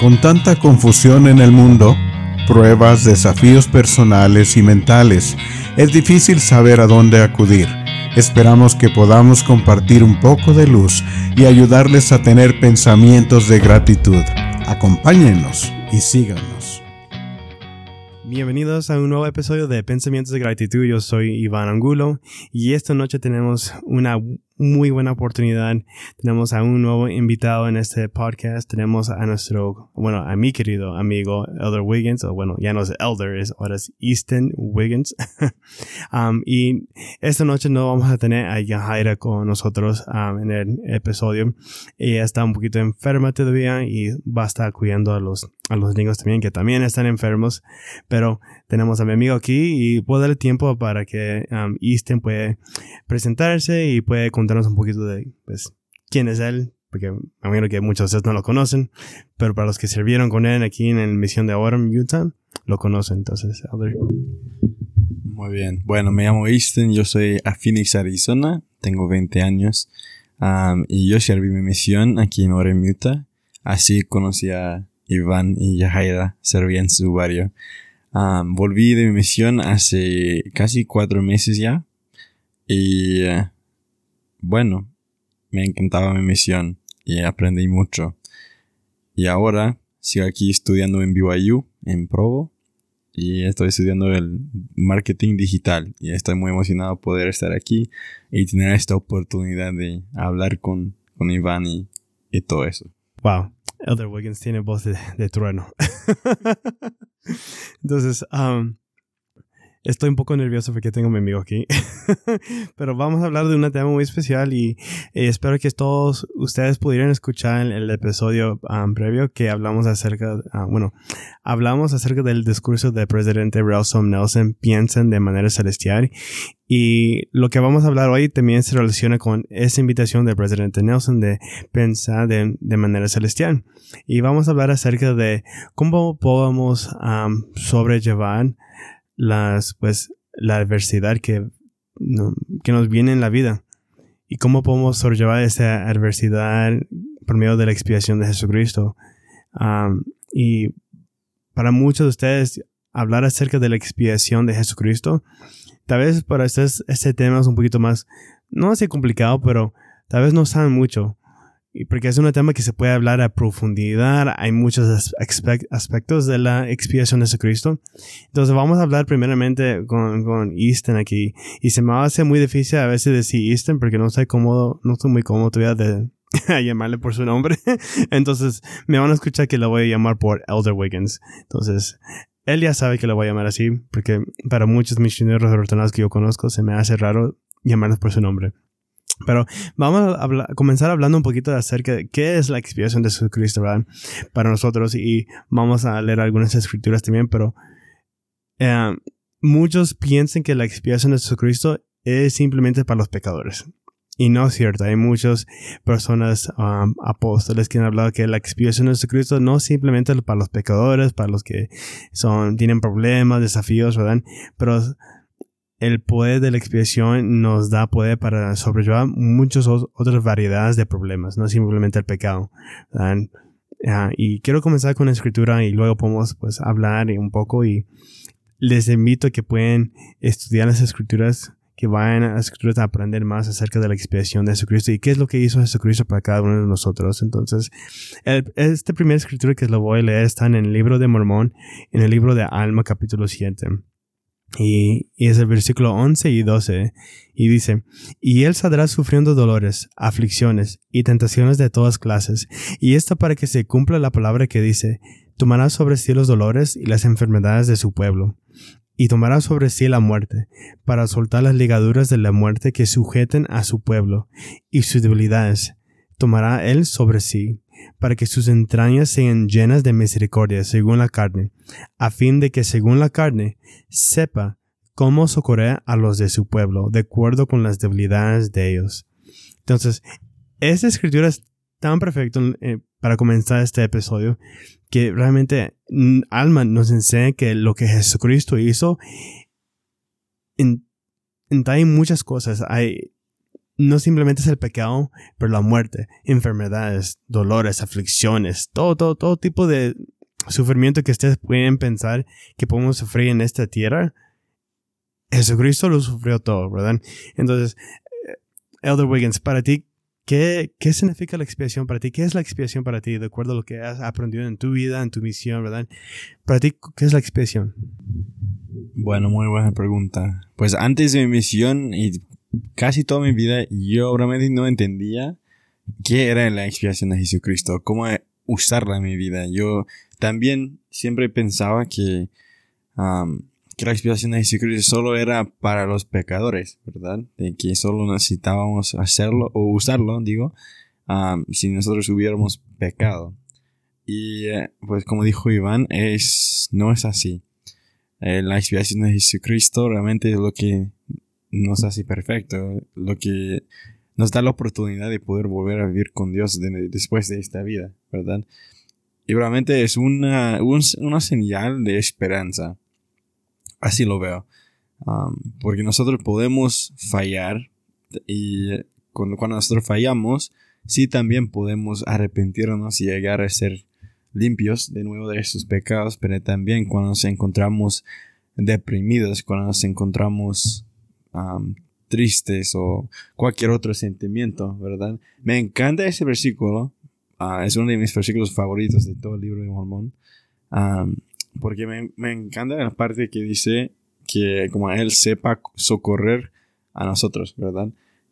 Con tanta confusión en el mundo, pruebas, desafíos personales y mentales, es difícil saber a dónde acudir. Esperamos que podamos compartir un poco de luz y ayudarles a tener pensamientos de gratitud. Acompáñenos y síganos. Bienvenidos a un nuevo episodio de Pensamientos de Gratitud. Yo soy Iván Angulo y esta noche tenemos una muy buena oportunidad. Tenemos a un nuevo invitado en este podcast. Tenemos a nuestro, bueno, a mi querido amigo Elder Wiggins, o bueno, ya no es Elder, es ahora es Easton Wiggins. um, y esta noche no vamos a tener a Yahaira con nosotros um, en el episodio. Ella está un poquito enferma todavía y va a estar cuidando a los, a los niños también que también están enfermos. Pero tenemos a mi amigo aquí y puedo darle tiempo para que um, Easton puede presentarse y puede contarnos un poquito de pues, quién es él, porque me imagino que muchos de ustedes no lo conocen, pero para los que sirvieron con él aquí en la misión de Autumn, Utah, lo conocen. Entonces, ver. Muy bien. Bueno, me llamo Easton, yo soy a Phoenix, Arizona, tengo 20 años um, y yo serví mi misión aquí en Orem, Utah. Así conocí a Iván y Yahaira, serví en su barrio. Um, volví de mi misión hace casi cuatro meses ya y uh, bueno, me encantaba mi misión y aprendí mucho. Y ahora sigo aquí estudiando en BYU, en Provo, y estoy estudiando el marketing digital. Y estoy muy emocionado poder estar aquí y tener esta oportunidad de hablar con, con Iván y, y todo eso. Wow, Elder Wiggins tiene voz de, de trueno. Entonces, um, Estoy un poco nervioso porque tengo a mi amigo aquí. Pero vamos a hablar de un tema muy especial y, eh, espero que todos ustedes pudieran escuchar el, episodio um, previo que hablamos acerca, uh, bueno, hablamos acerca del discurso del presidente Russell Nelson, piensen de manera celestial. Y lo que vamos a hablar hoy también se relaciona con esa invitación del presidente Nelson de pensar de, de manera celestial. Y vamos a hablar acerca de cómo podemos um, sobrellevar las, pues, la adversidad que, que nos viene en la vida y cómo podemos sobrellevar esa adversidad por medio de la expiación de Jesucristo. y para muchos de ustedes, hablar acerca de la expiación de Jesucristo, tal vez para ustedes este tema es un poquito más, no así complicado, pero tal vez no saben mucho porque es un tema que se puede hablar a profundidad, hay muchos aspectos de la expiación de Jesucristo. Entonces vamos a hablar primeramente con, con Easton aquí. Y se me hace muy difícil a veces decir Easton porque no estoy cómodo, no estoy muy cómodo todavía de llamarle por su nombre. Entonces me van a escuchar que lo voy a llamar por Elder Wiggins. Entonces, él ya sabe que lo voy a llamar así, porque para muchos misioneros ortodoxos que yo conozco se me hace raro llamarlos por su nombre. Pero vamos a comenzar hablando un poquito acerca de qué es la expiación de Jesucristo, ¿verdad? Para nosotros y vamos a leer algunas escrituras también, pero eh, muchos piensan que la expiación de Jesucristo es simplemente para los pecadores. Y no es cierto, hay muchas personas, um, apóstoles que han hablado que la expiación de Jesucristo no es simplemente para los pecadores, para los que son, tienen problemas, desafíos, ¿verdad? Pero el poder de la expiación nos da poder para sobrellevar muchas otras variedades de problemas, no simplemente el pecado. Ah, y quiero comenzar con la escritura y luego podemos pues hablar un poco y les invito a que pueden estudiar las escrituras, que vayan a las escrituras a aprender más acerca de la expiación de Jesucristo y qué es lo que hizo Jesucristo para cada uno de nosotros. Entonces, este primer escritura que lo voy a leer está en el libro de Mormón, en el libro de Alma capítulo 7. Y, es el versículo 11 y 12. Y dice, y él saldrá sufriendo dolores, aflicciones y tentaciones de todas clases. Y esto para que se cumpla la palabra que dice, tomará sobre sí los dolores y las enfermedades de su pueblo. Y tomará sobre sí la muerte, para soltar las ligaduras de la muerte que sujeten a su pueblo, y sus debilidades. Tomará él sobre sí para que sus entrañas sean llenas de misericordia según la carne, a fin de que según la carne sepa cómo socorrer a los de su pueblo, de acuerdo con las debilidades de ellos. Entonces, esta escritura es tan perfecta eh, para comenzar este episodio que realmente mm, Alma nos enseña que lo que Jesucristo hizo en, en muchas cosas. Hay, no simplemente es el pecado, pero la muerte, enfermedades, dolores, aflicciones, todo, todo, todo tipo de sufrimiento que ustedes pueden pensar que podemos sufrir en esta tierra. Jesucristo lo sufrió todo, ¿verdad? Entonces, eh, Elder Wiggins, para ti, ¿qué, ¿qué significa la expiación para ti? ¿Qué es la expiación para ti, de acuerdo a lo que has aprendido en tu vida, en tu misión, ¿verdad? Para ti, ¿qué es la expiación? Bueno, muy buena pregunta. Pues antes de mi misión y casi toda mi vida yo realmente no entendía qué era la expiación de Jesucristo, cómo usarla en mi vida. Yo también siempre pensaba que, que la expiación de Jesucristo solo era para los pecadores, ¿verdad? De que solo necesitábamos hacerlo o usarlo, digo, si nosotros hubiéramos pecado. Y eh, pues como dijo Iván, es, no es así. Eh, la expiación de Jesucristo realmente es lo que nos hace perfecto, lo que nos da la oportunidad de poder volver a vivir con Dios después de esta vida, ¿verdad? Y realmente es una, una señal de esperanza. Así lo veo. Porque nosotros podemos fallar y cuando, cuando nosotros fallamos, sí también podemos arrepentirnos y llegar a ser limpios de nuevo de esos pecados, pero también cuando nos encontramos deprimidos, cuando nos encontramos tristes o cualquier otro sentimiento, ¿verdad? Me encanta ese versículo, ah, es uno de mis versículos favoritos de todo el libro de Mormón, porque me, encanta la parte que dice que como Él sepa socorrer a nosotros, ¿verdad?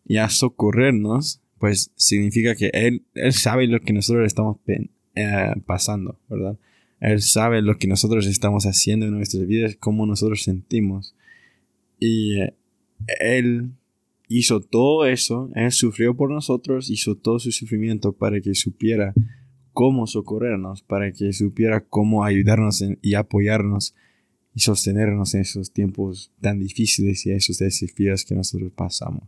Y a socorrernos, pues significa que Él, él sabe lo que nosotros estamos eh, pasando, ¿verdad? Él sabe lo que nosotros estamos haciendo en nuestras vidas, cómo nosotros sentimos. Y él hizo todo eso, Él sufrió por nosotros, hizo todo su sufrimiento para que supiera cómo socorrernos, para que supiera cómo ayudarnos y apoyarnos y sostenernos en esos tiempos tan difíciles y esos desafíos que nosotros pasamos.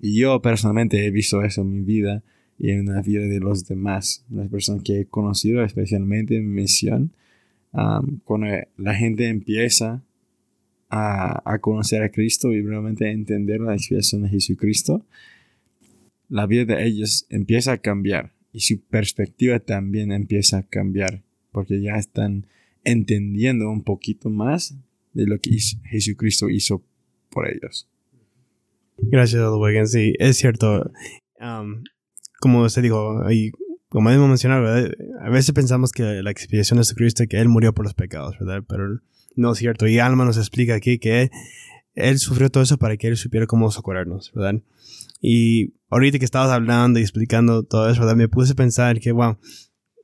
Y yo personalmente he visto eso en mi vida y en la vida de los demás, las personas que he conocido, especialmente en mi misión. cuando la gente empieza a, conocer a Cristo y realmente a entender la expiación de Jesucristo, la vida de ellos empieza a cambiar y su perspectiva también empieza a cambiar porque ya están entendiendo un poquito más de lo que Jesucristo hizo por ellos. Gracias, Wigan. Sí, es cierto. Como se dijo, y como hemos mencionado, a veces pensamos que la expiación de Jesucristo, que Él murió por los pecados, ¿verdad? Pero no es cierto. Y Alma nos explica aquí que él, sufrió todo eso para que él supiera cómo socorrernos, ¿verdad? Y ahorita que estabas hablando y explicando todo eso, ¿verdad? Me puse a pensar que, wow,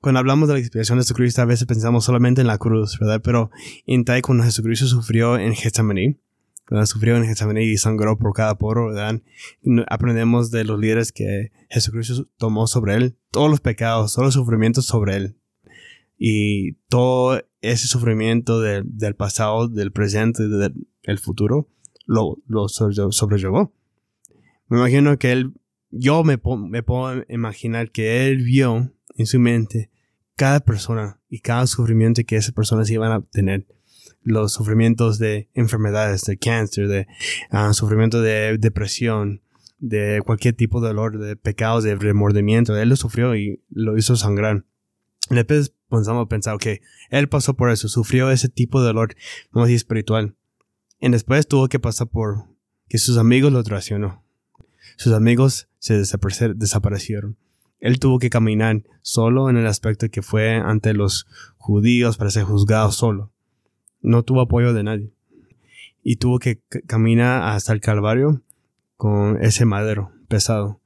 cuando hablamos de la expiación de Jesucristo, a veces pensamos solamente en la cruz, ¿verdad? Pero en tal cuando Jesucristo sufrió en Getsemaní, ¿verdad? Sufrió en Getsemaní y sangró por cada poro, ¿verdad? Aprendemos de los líderes que Jesucristo tomó sobre él todos los pecados, todos los sufrimientos sobre él. Y todo ese sufrimiento del pasado, del presente, del futuro, lo, lo sobrellevó. Me imagino que él, yo me, me puedo imaginar que él vio en su mente cada persona y cada sufrimiento que esas personas iban a tener. Los sufrimientos de enfermedades, de cáncer, de uh, sufrimiento de depresión, de cualquier tipo de dolor, de pecados, de remordimiento. Él lo sufrió y lo hizo sangrar. Después pensamos pensar, que él pasó por eso, sufrió ese tipo de dolor, vamos a espiritual. Y después tuvo que pasar por que sus amigos lo traicionó. Sus amigos se desaparecieron. Él tuvo que caminar solo en el aspecto que fue ante los judíos para ser juzgado solo. No tuvo apoyo de nadie. Y tuvo que caminar hasta el Calvario con ese madero pesado.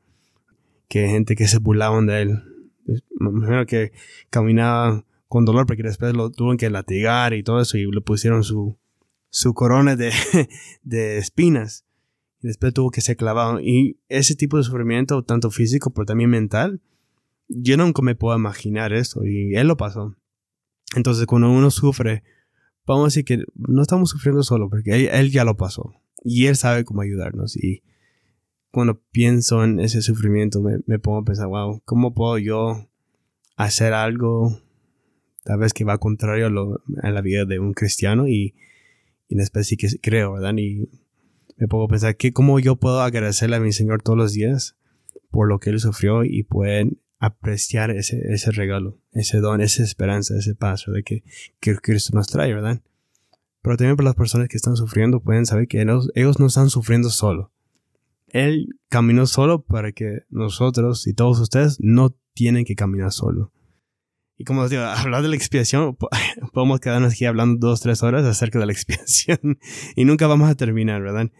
Que gente que se burlaban de él, me imagino que caminaba con dolor porque después lo tuvieron que latigar y todo eso y le pusieron su, su corona de, de espinas. Y después tuvo que ser clavado. Y ese tipo de sufrimiento tanto físico pero también mental yo nunca me puedo imaginar eso. Y él lo pasó. Entonces cuando uno sufre vamos a decir que no estamos sufriendo solo porque él, él ya lo pasó. Y él sabe cómo ayudarnos. Y cuando pienso en ese sufrimiento me, me pongo a pensar, wow, ¿cómo puedo yo hacer algo tal vez que va contrario a, lo, la vida de un cristiano? Y, y en especie que creo, ¿verdad? Y me pongo a pensar cómo yo puedo agradecerle a mi Señor todos los días por lo que Él sufrió y pueden apreciar ese, ese regalo, ese don, esa esperanza, ese paso de que, que Cristo nos trae, ¿verdad? Pero también para las personas que están sufriendo pueden saber que ellos, ellos no están sufriendo solo. Él caminó solo para que nosotros y todos ustedes no tienen que caminar solo. Y como os digo, hablar de la expiación, podemos quedarnos aquí hablando dos, tres horas acerca de la expiación y nunca vamos a terminar, ¿verdad?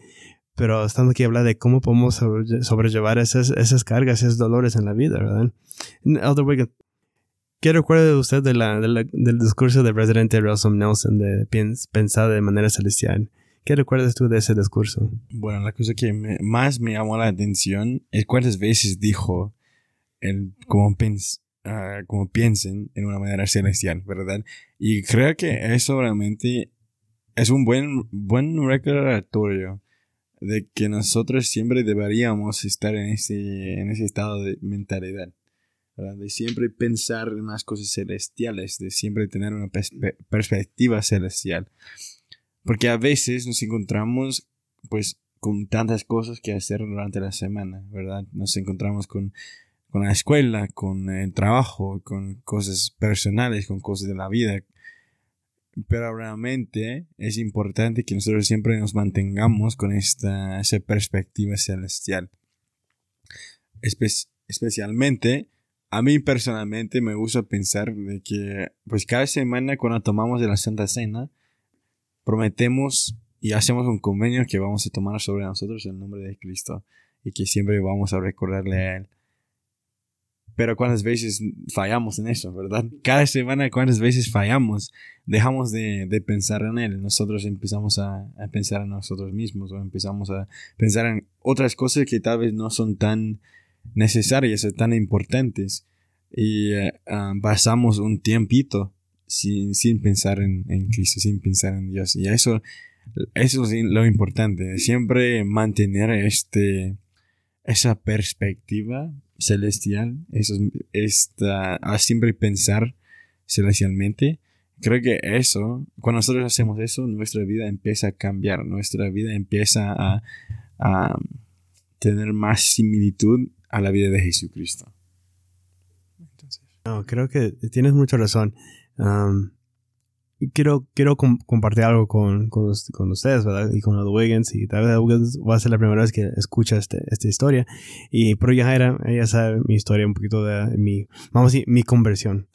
Pero estamos aquí a hablar de cómo podemos sobrellevar esas, esas cargas, esos dolores en la vida, ¿verdad? Elder ¿qué recuerda usted de la, del discurso del presidente Russell Nelson de pensar de manera celestial? ¿Qué recuerdas tú de ese discurso? Bueno, la cosa que más me llamó la atención es cuántas veces dijo el como, uh, como piensen en una manera celestial, ¿verdad? Y creo que eso realmente es un buen, buen recordatorio de que nosotros siempre deberíamos estar en ese, en ese estado de mentalidad. ¿verdad? De siempre pensar en las cosas celestiales, de siempre tener una perspectiva celestial. Porque a veces nos encontramos pues con tantas cosas que hacer durante la semana, ¿verdad? Nos encontramos con con la escuela, con el trabajo, con cosas personales, con cosas de la vida. Pero realmente es importante que nosotros siempre nos mantengamos con esta esa perspectiva celestial. especialmente, a mí personalmente me gusta pensar de que, pues cada semana cuando tomamos de la Santa Cena, prometemos y hacemos un convenio que vamos a tomar sobre nosotros el nombre de Cristo y que siempre vamos a recordarle a Él. Pero cuántas veces fallamos en eso, ¿verdad? Cada semana cuántas veces fallamos, dejamos de, de pensar en Él. Nosotros empezamos a, a, pensar en nosotros mismos o empezamos a pensar en otras cosas que tal vez no son tan necesarias o tan importantes. Y uh, pasamos un tiempito sin, sin pensar en, en, Cristo, sin pensar en Dios. Y eso, eso es lo importante, siempre mantener este, esa perspectiva celestial, eso es a siempre pensar celestialmente. Creo que eso, cuando nosotros hacemos eso, nuestra vida empieza a cambiar, nuestra vida empieza a, a tener más similitud a la vida de Jesucristo. No, creo que tienes mucha razón quiero, quiero compartir algo con, con, con, ustedes, ¿verdad? Y con los Wiggins. Y tal vez Wiggins va a ser la primera vez que escucha este, esta historia. Y, pero ya era, ella sabe mi historia, un poquito de mi, vamos a decir, mi conversión.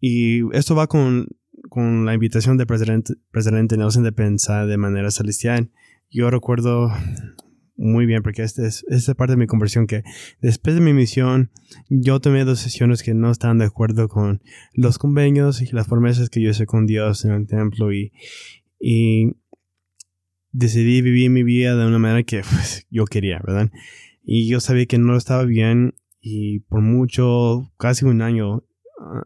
Y esto va con, con la invitación del presidente, presidente Nelson de pensar de manera celestial. Yo recuerdo muy bien, porque esta es, esta parte de mi conversión que después de mi misión yo tomé dos sesiones que no estaban de acuerdo con los convenios y las promesas que yo hice con Dios en el templo y, y decidí vivir mi vida de una manera que pues, yo quería, ¿verdad? Y yo sabía que no estaba bien y por mucho, casi un año,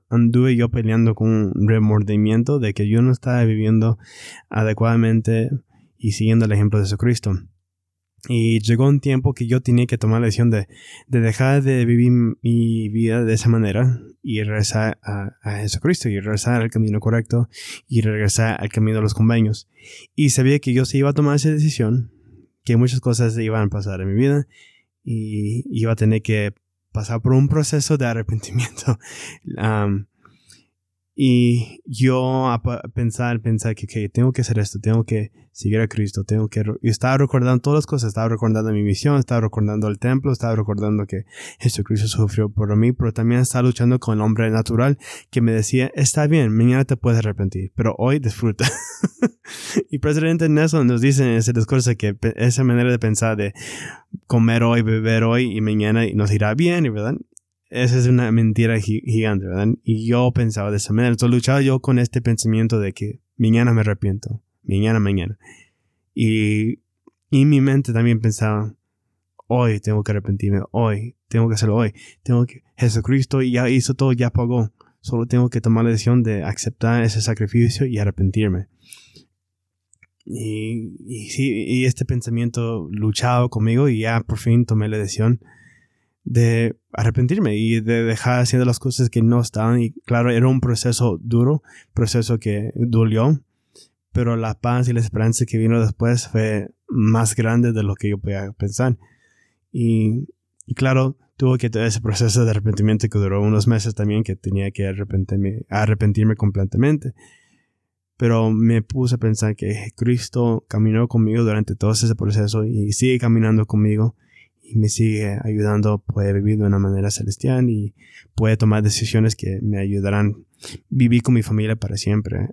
anduve yo peleando con un remordimiento de que yo no estaba viviendo adecuadamente y siguiendo el ejemplo de Jesucristo. Y llegó un tiempo que yo tenía que tomar la decisión de, de dejar de vivir mi vida de esa manera y regresar a, Jesucristo y regresar al camino correcto y regresar al camino de los convenios. Y sabía que yo se iba a tomar esa decisión, que muchas cosas iban a pasar en mi vida y iba a tener que pasar por un proceso de arrepentimiento. y yo a pensar, pensar que tengo que hacer esto, tengo que seguir a Cristo, tengo que... Y estaba recordando todas las cosas, estaba recordando mi misión, estaba recordando el templo, estaba recordando que Jesucristo sufrió por mí, pero también estaba luchando con el hombre natural que me decía, está bien, mañana te puedes arrepentir, pero hoy disfruta. y presidente Nelson nos dice en ese discurso que esa manera de pensar de comer hoy, beber hoy y mañana nos irá bien, ¿verdad? Esa es una mentira gigante, ¿verdad? Y yo pensaba de esa manera. Entonces luchaba yo con este pensamiento de que mañana me arrepiento. Mañana, mañana. Y, y mi mente también pensaba, hoy tengo que arrepentirme. Hoy tengo que hacerlo hoy. Tengo que, Jesucristo ya hizo todo, ya pagó. Solo tengo que tomar la decisión de aceptar ese sacrificio y arrepentirme. Y, y, sí, y este pensamiento luchaba conmigo y ya por fin tomé la decisión de arrepentirme y de dejar haciendo las cosas que no estaban. Y claro, era un proceso duro, proceso que dolió, pero la paz y la esperanza que vino después fue más grande de lo que yo podía pensar. Y, claro, tuvo que tener ese proceso de arrepentimiento que duró unos meses también, que tenía que arrepentirme, arrepentirme completamente. Pero me puse a pensar que Cristo caminó conmigo durante todo ese proceso y sigue caminando conmigo y me sigue ayudando, puede vivir de una manera celestial y puede tomar decisiones que me ayudarán vivir con mi familia para siempre.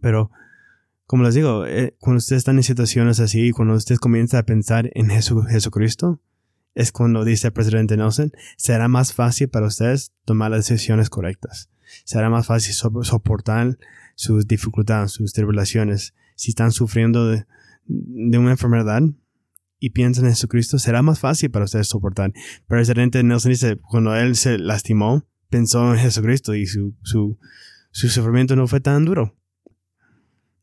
pero, como les digo, eh, cuando ustedes están en situaciones así, cuando ustedes comienzan a pensar en Jesucristo, es cuando dice el presidente Nelson, será más fácil para ustedes tomar las decisiones correctas. Será más fácil soportar sus dificultades, sus tribulaciones. Si están sufriendo de, de una enfermedad, y piensan en Jesucristo, será más fácil para ustedes soportar. Pero el gerente Nelson dice, cuando él se lastimó, pensó en Jesucristo y su, su, su sufrimiento no fue tan duro.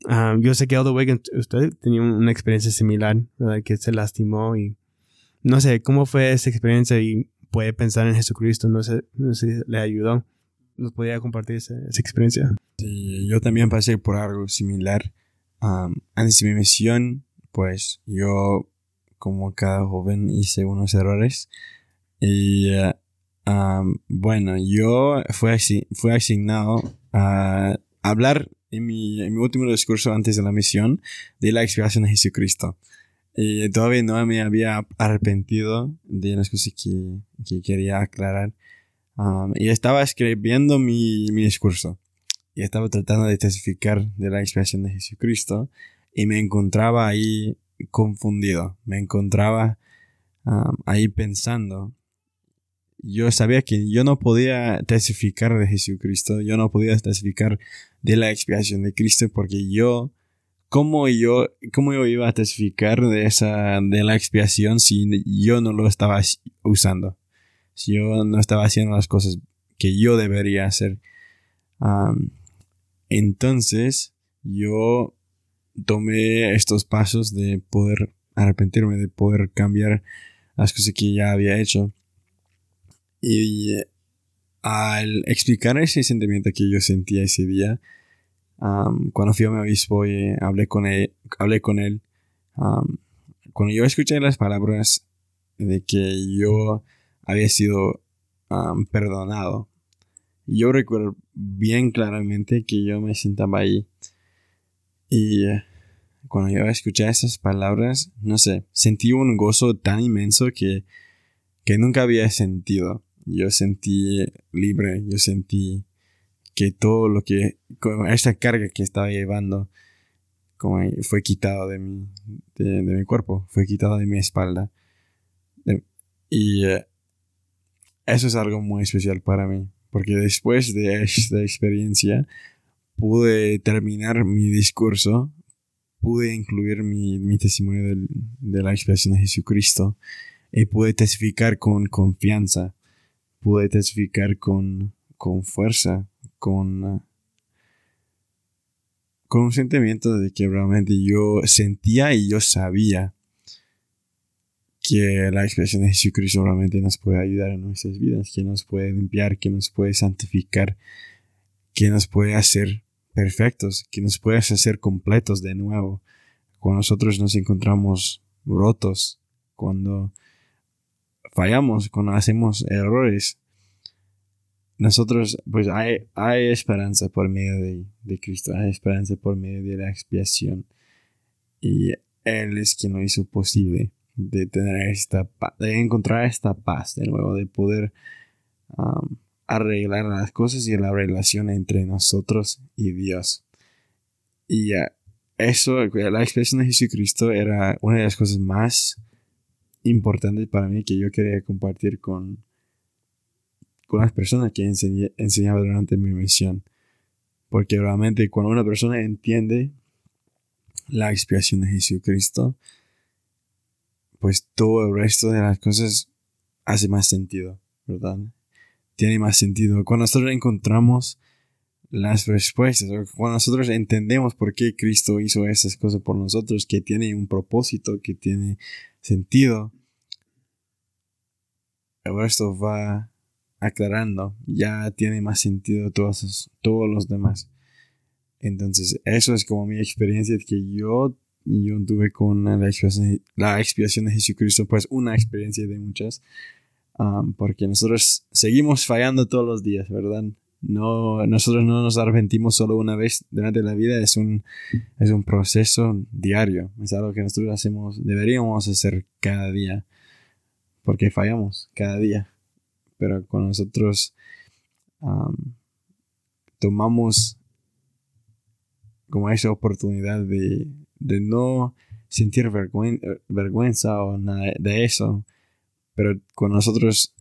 Ah, yo sé que Aldo Wiggins, usted tenía una experiencia similar, ¿verdad? Que se lastimó y no sé, ¿cómo fue esa experiencia? Y puede pensar en Jesucristo, no sé, no sé si le ayudó. ¿Nos podía compartir esa, experiencia? Sí, yo también pasé por algo similar. antes de mi misión, pues yo como cada joven hice unos errores. Y eh, bueno, yo fui, asignado a hablar en mi, en mi, último discurso antes de la misión de la expiación de Jesucristo. Y todavía no me había arrepentido de las cosas que, que quería aclarar. y estaba escribiendo mi, mi discurso. Y estaba tratando de testificar de la expiación de Jesucristo. Y me encontraba ahí confundido, me encontraba ahí pensando. Yo sabía que yo no podía testificar de Jesucristo, yo no podía testificar de la expiación de Cristo porque yo, ¿cómo yo, cómo yo iba a testificar de esa, de la expiación si yo no lo estaba usando? Si yo no estaba haciendo las cosas que yo debería hacer. entonces, yo tomé estos pasos de poder arrepentirme, de poder cambiar las cosas que ya había hecho. Y al explicar ese sentimiento que yo sentía ese día, cuando fui a mi obispo y hablé con él, hablé con él cuando yo escuché las palabras de que yo había sido perdonado, yo recuerdo bien claramente que yo me sentaba ahí y eh, cuando yo escuché esas palabras, no sé, sentí un gozo tan inmenso que, que nunca había sentido. Yo sentí libre, yo sentí que todo lo que, esta carga que estaba llevando, fue quitado de mi, de, mi cuerpo, fue quitado de mi espalda. y eh, eso es algo muy especial para mí, porque después de esta experiencia, pude terminar mi discurso, pude incluir mi, testimonio de la expresión de Jesucristo y pude testificar con confianza, pude testificar con, con fuerza, con, con un sentimiento de que realmente yo sentía y yo sabía que la expresión de Jesucristo realmente nos puede ayudar en nuestras vidas, que nos puede limpiar, que nos puede santificar, que nos puede hacer perfectos, que nos puedes hacer completos de nuevo. Cuando nosotros nos encontramos rotos, cuando fallamos, cuando hacemos errores, nosotros, pues hay, hay esperanza por medio de, Cristo, hay esperanza por medio de la expiación. Y Él es quien lo hizo posible de tener esta de encontrar esta paz de nuevo, de poder um, arreglar las cosas y la relación entre nosotros y Dios. Y eso, la expresión de Jesucristo era una de las cosas más importantes para mí que yo quería compartir con, con las personas que enseñé, enseñaba durante mi misión. Porque realmente cuando una persona entiende la expiación de Jesucristo, pues todo el resto de las cosas hace más sentido, ¿verdad? Tiene más sentido. Cuando nosotros encontramos las respuestas, cuando nosotros entendemos por qué Cristo hizo esas cosas por nosotros, que tiene un propósito, que tiene sentido, el resto va aclarando, ya tiene más sentido todos, todos los demás. Entonces, eso es como mi experiencia, que yo yo tuve con la expiación, la expiación de Jesucristo, pues una experiencia de muchas, porque nosotros seguimos fallando todos los días, ¿verdad? No, nosotros no nos arrepentimos solo una vez durante la vida, es un, es un proceso diario, es algo que nosotros hacemos, deberíamos hacer cada día, porque fallamos cada día, pero con nosotros tomamos como esa oportunidad de, de no sentir vergüenza o nada de eso, pero con nosotros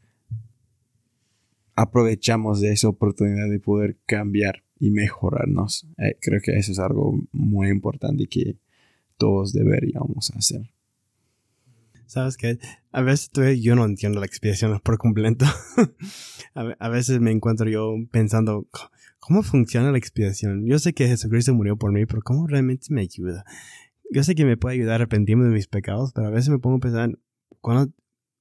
aprovechamos de esa oportunidad de poder cambiar y mejorarnos. Eh, creo que eso es algo muy importante que todos deberíamos hacer. ¿Sabes qué? A veces yo no entiendo la expiación por completo. a, veces me encuentro yo pensando, ¿cómo funciona la expiación? Yo sé que Jesucristo murió por mí, pero ¿cómo realmente me ayuda? Yo sé que me puede ayudar a arrepentirme de mis pecados, pero a veces me pongo a pensar,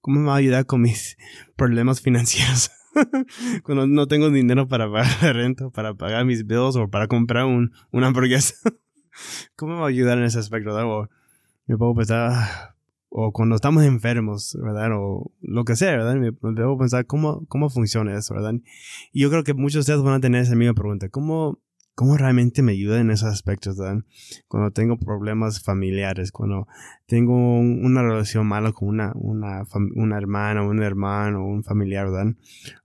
¿cómo me va a ayudar con mis problemas financieros? Cuando no tengo dinero para pagar la renta, para pagar mis bills o para comprar un, una hamburguesa. ¿Cómo me va a ayudar en ese aspecto? O me puedo pensar, o cuando estamos enfermos, ¿verdad? O lo que sea, ¿verdad? Me, me pensar cómo, cómo funciona eso, ¿verdad? Y yo creo que muchos de ustedes van a tener esa misma pregunta. ¿Cómo, cómo realmente me ayuda en esos aspectos, ¿verdad? Cuando tengo problemas familiares, cuando tengo una relación mala con una, una, una hermana, un hermano, un familiar, ¿verdad?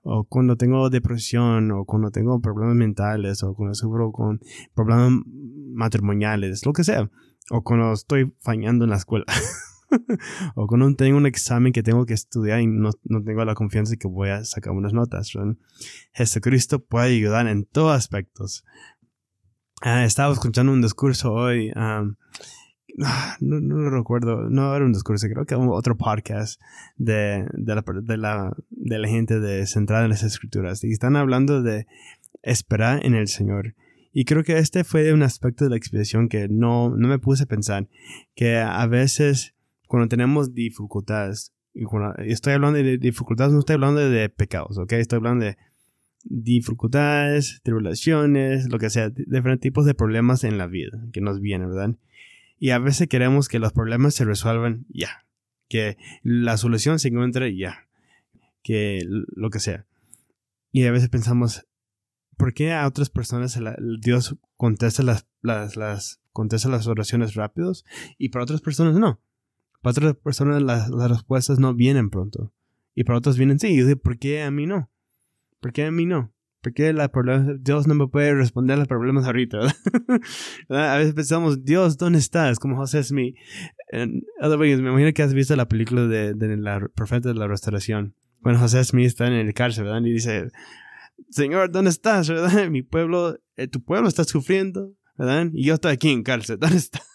O cuando tengo depresión, o cuando tengo problemas mentales, o cuando sufro con problemas matrimoniales, lo que sea. O cuando estoy fallando en la escuela. o cuando tengo un examen que tengo que estudiar y no, no tengo la confianza de que voy a sacar unas notas. ¿verdad? Jesucristo puede ayudar en todos aspectos. Ah, estaba escuchando un discurso hoy. Ah, no, no, lo recuerdo. No era un discurso, creo que otro podcast de, de, la, de, la, de la gente de centrada en las escrituras. Y están hablando de esperar en el Señor. Y creo que este fue un aspecto de la expresión que no, no me puse a pensar. Que a veces cuando tenemos dificultades, y cuando estoy hablando de dificultades, no estoy hablando de pecados, ¿ok? Estoy hablando de dificultades, tribulaciones, lo que sea, diferentes tipos de problemas en la vida que nos vienen, ¿verdad? Y a veces queremos que los problemas se resuelvan ya, que la solución se encuentre ya, que lo que sea. Y a veces pensamos, ¿por qué a otras personas Dios contesta las, las, contesta las oraciones rápidos y para otras personas no? Para otras personas las, las respuestas no vienen pronto. Y para otras vienen sí. Y yo ¿por qué a mí no? ¿Por qué a mí no? ¿Por qué la Dios no me puede responder a los problemas ahorita? a veces pensamos, Dios, ¿dónde estás? Como José Smith. me imagino que has visto la película de, de la profeta de la restauración. Bueno, José Smith está en el cárcel, ¿verdad? Y dice, Señor, ¿dónde estás? ¿Verdad? Mi pueblo, eh, tu pueblo está sufriendo, ¿verdad? Y yo estoy aquí en cárcel, ¿dónde estás?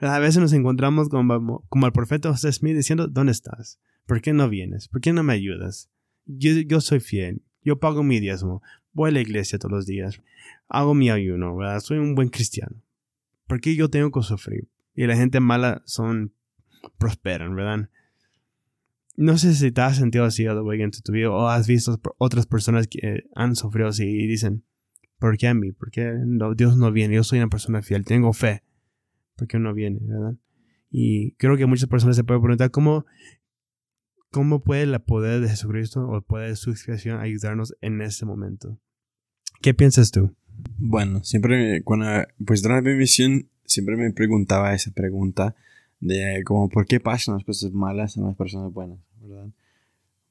A veces nos encontramos como, como el profeta José Smith diciendo, ¿dónde estás? ¿Por qué no vienes? ¿Por qué no me ayudas? Yo, yo soy fiel. Yo pago mi diezmo, voy a la iglesia todos los días, hago mi ayuno, ¿verdad? Soy un buen cristiano. ¿Por qué yo tengo que sufrir? Y la gente mala son, prosperan, ¿verdad? No sé si te has sentido así en tu vida o has visto otras personas que han sufrido así y dicen, ¿por qué a mí? ¿Por qué Dios no viene? Yo soy una persona fiel, tengo fe. ¿Por qué no viene? ¿verdad? Y creo que muchas personas se pueden preguntar cómo, ¿Cómo puede el poder de Jesucristo o puede su expiación ayudarnos en este momento? ¿Qué piensas tú? Bueno, siempre, cuando, durante mi misión, siempre me preguntaba esa pregunta de como, ¿por qué pasan las cosas malas en las personas buenas? ¿verdad?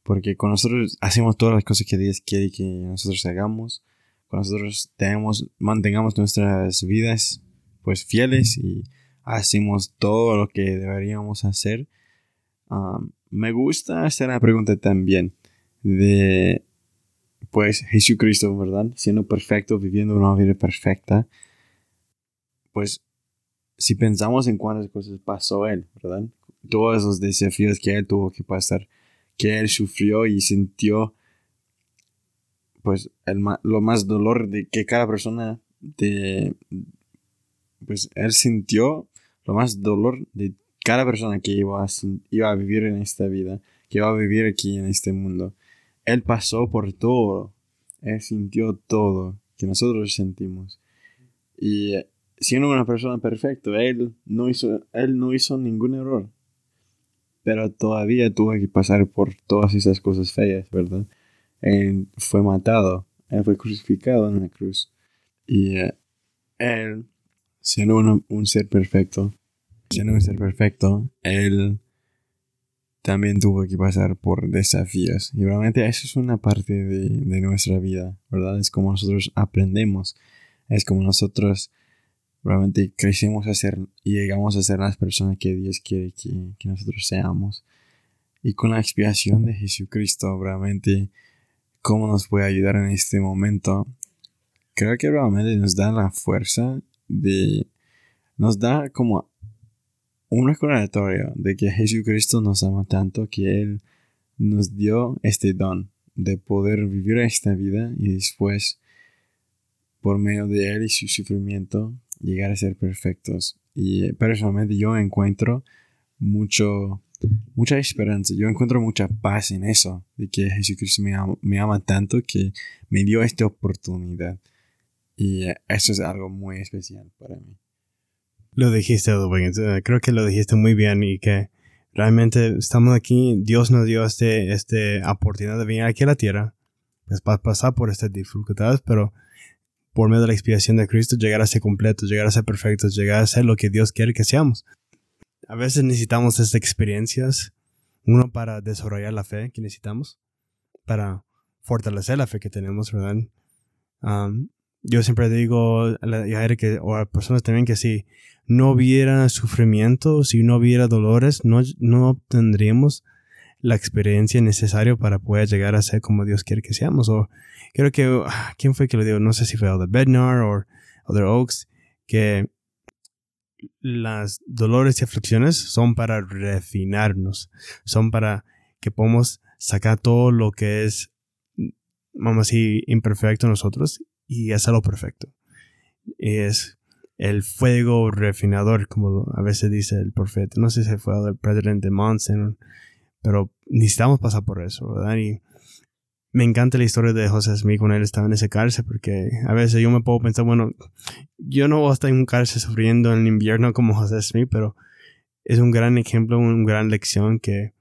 Porque con nosotros hacemos todas las cosas que Dios quiere que nosotros hagamos, con nosotros tenemos, mantengamos nuestras vidas pues fieles y hacemos todo lo que deberíamos hacer. Um, me gusta hacer la pregunta también de, pues, Jesucristo, ¿verdad? Siendo perfecto, viviendo una vida perfecta. Pues, si pensamos en cuántas cosas pasó Él, ¿verdad? Todos esos desafíos que Él tuvo que pasar, que Él sufrió y sintió, pues, el, lo más dolor de que cada persona de, pues, Él sintió lo más dolor de cada persona que iba a, iba a vivir en esta vida, que iba a vivir aquí en este mundo, Él pasó por todo. Él sintió todo que nosotros sentimos. Y siendo una persona perfecta, él no hizo, él no hizo ningún error. Pero todavía tuvo que pasar por todas esas cosas feas, ¿verdad? Él fue matado, él fue crucificado en la cruz. Y eh, él, siendo un ser perfecto, siendo ser perfecto, él también tuvo que pasar por desafíos. Y realmente eso es una parte de, de nuestra vida, ¿verdad? Es como nosotros aprendemos, es como nosotros realmente crecemos a ser y llegamos a ser las personas que Dios quiere que, que nosotros seamos. Y con la expiación de Jesucristo, realmente, cómo nos puede ayudar en este momento, creo que realmente nos da la fuerza de, nos da como un recordatorio de que Jesucristo nos ama tanto que Él nos dio este don de poder vivir esta vida y después, por medio de Él y su sufrimiento, llegar a ser perfectos. Y personalmente yo encuentro mucho, mucha esperanza, yo encuentro mucha paz en eso, de que Jesucristo me ama, me ama tanto que me dio esta oportunidad. Y eso es algo muy especial para mí. Lo dijiste, eh, Creo que lo dijiste muy bien y que realmente estamos aquí. Dios nos dio este, este oportunidad de venir aquí a la tierra, pues para pasar por estas dificultades, pero por medio de la expiación de Cristo llegar a ser completos, llegar a ser perfectos, llegar a ser lo que Dios quiere que seamos. A veces necesitamos estas experiencias, uno para desarrollar la fe que necesitamos, para fortalecer la fe que tenemos, ¿verdad? Yo siempre digo a o a personas también que si no hubiera sufrimiento, si no hubiera dolores, no, no obtendríamos la experiencia necesaria para poder llegar a ser como Dios quiere que seamos. O creo que, ah, ¿quién fue que lo dijo? No sé si fue Elder Bednar o Elder Oaks, que las dolores y aflicciones son para refinarnos, son para que podamos sacar todo lo que es, vamos a decir, imperfecto nosotros y hacerlo perfecto. Es el fuego refinador, como a veces dice el profeta. No sé si fue el presidente Monson, pero necesitamos pasar por eso, ¿verdad? Y me encanta la historia de José Smith cuando él estaba en ese cárcel, porque a veces yo me puedo pensar, bueno, yo no voy a estar en un cárcel sufriendo en el invierno como José Smith, pero es un gran ejemplo, una gran lección que